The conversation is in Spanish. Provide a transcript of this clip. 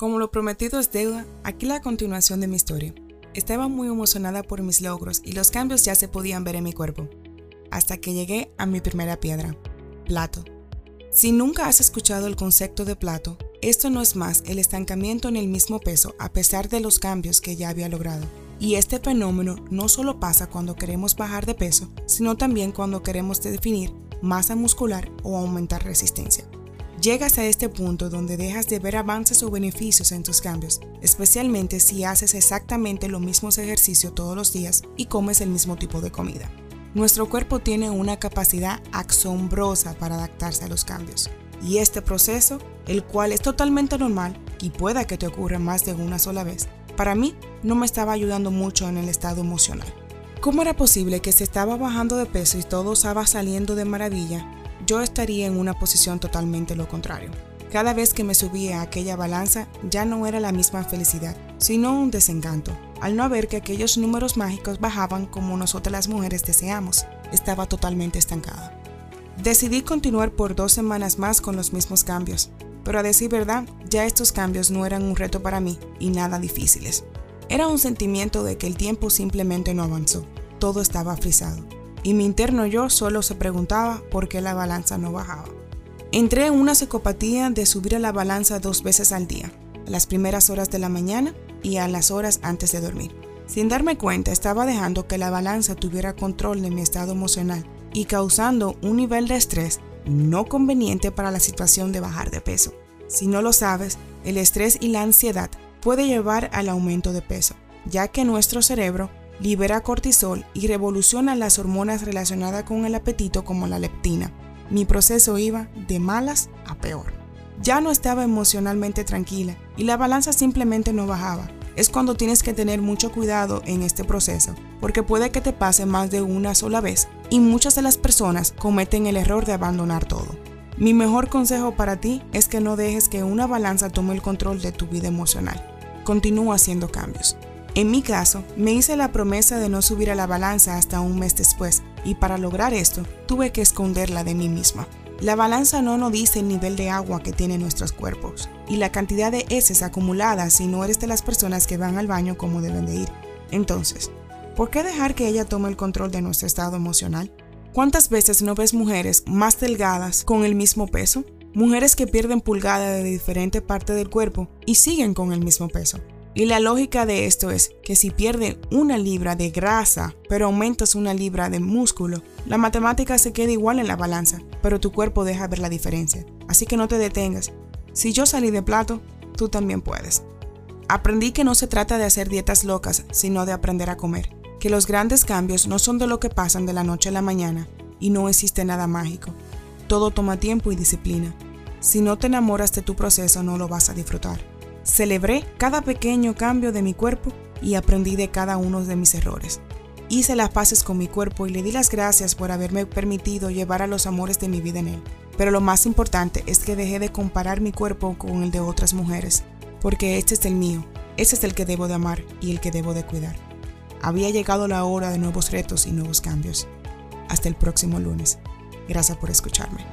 Como lo prometido es deuda, aquí la continuación de mi historia. Estaba muy emocionada por mis logros y los cambios ya se podían ver en mi cuerpo. Hasta que llegué a mi primera piedra, plato. Si nunca has escuchado el concepto de plato, esto no es más el estancamiento en el mismo peso a pesar de los cambios que ya había logrado. Y este fenómeno no solo pasa cuando queremos bajar de peso, sino también cuando queremos definir masa muscular o aumentar resistencia. Llegas a este punto donde dejas de ver avances o beneficios en tus cambios, especialmente si haces exactamente los mismos ejercicios todos los días y comes el mismo tipo de comida. Nuestro cuerpo tiene una capacidad asombrosa para adaptarse a los cambios. Y este proceso, el cual es totalmente normal y pueda que te ocurra más de una sola vez, para mí no me estaba ayudando mucho en el estado emocional. ¿Cómo era posible que se estaba bajando de peso y todo estaba saliendo de maravilla yo estaría en una posición totalmente lo contrario. Cada vez que me subía a aquella balanza ya no era la misma felicidad, sino un desencanto, al no ver que aquellos números mágicos bajaban como nosotras las mujeres deseamos. Estaba totalmente estancada. Decidí continuar por dos semanas más con los mismos cambios, pero a decir verdad, ya estos cambios no eran un reto para mí y nada difíciles. Era un sentimiento de que el tiempo simplemente no avanzó, todo estaba frisado y mi interno yo solo se preguntaba por qué la balanza no bajaba. Entré en una psicopatía de subir a la balanza dos veces al día, a las primeras horas de la mañana y a las horas antes de dormir. Sin darme cuenta, estaba dejando que la balanza tuviera control de mi estado emocional y causando un nivel de estrés no conveniente para la situación de bajar de peso. Si no lo sabes, el estrés y la ansiedad puede llevar al aumento de peso, ya que nuestro cerebro libera cortisol y revoluciona las hormonas relacionadas con el apetito como la leptina. Mi proceso iba de malas a peor. Ya no estaba emocionalmente tranquila y la balanza simplemente no bajaba. Es cuando tienes que tener mucho cuidado en este proceso, porque puede que te pase más de una sola vez y muchas de las personas cometen el error de abandonar todo. Mi mejor consejo para ti es que no dejes que una balanza tome el control de tu vida emocional. Continúa haciendo cambios. En mi caso, me hice la promesa de no subir a la balanza hasta un mes después, y para lograr esto, tuve que esconderla de mí misma. La balanza no nos dice el nivel de agua que tienen nuestros cuerpos y la cantidad de heces acumuladas si no eres de las personas que van al baño como deben de ir. Entonces, ¿por qué dejar que ella tome el control de nuestro estado emocional? ¿Cuántas veces no ves mujeres más delgadas con el mismo peso? Mujeres que pierden pulgadas de diferente parte del cuerpo y siguen con el mismo peso. Y la lógica de esto es que si pierdes una libra de grasa, pero aumentas una libra de músculo, la matemática se queda igual en la balanza, pero tu cuerpo deja ver la diferencia. Así que no te detengas. Si yo salí de plato, tú también puedes. Aprendí que no se trata de hacer dietas locas, sino de aprender a comer. Que los grandes cambios no son de lo que pasan de la noche a la mañana y no existe nada mágico. Todo toma tiempo y disciplina. Si no te enamoras de tu proceso, no lo vas a disfrutar. Celebré cada pequeño cambio de mi cuerpo y aprendí de cada uno de mis errores. Hice las paces con mi cuerpo y le di las gracias por haberme permitido llevar a los amores de mi vida en él. Pero lo más importante es que dejé de comparar mi cuerpo con el de otras mujeres, porque este es el mío, ese es el que debo de amar y el que debo de cuidar. Había llegado la hora de nuevos retos y nuevos cambios. Hasta el próximo lunes. Gracias por escucharme.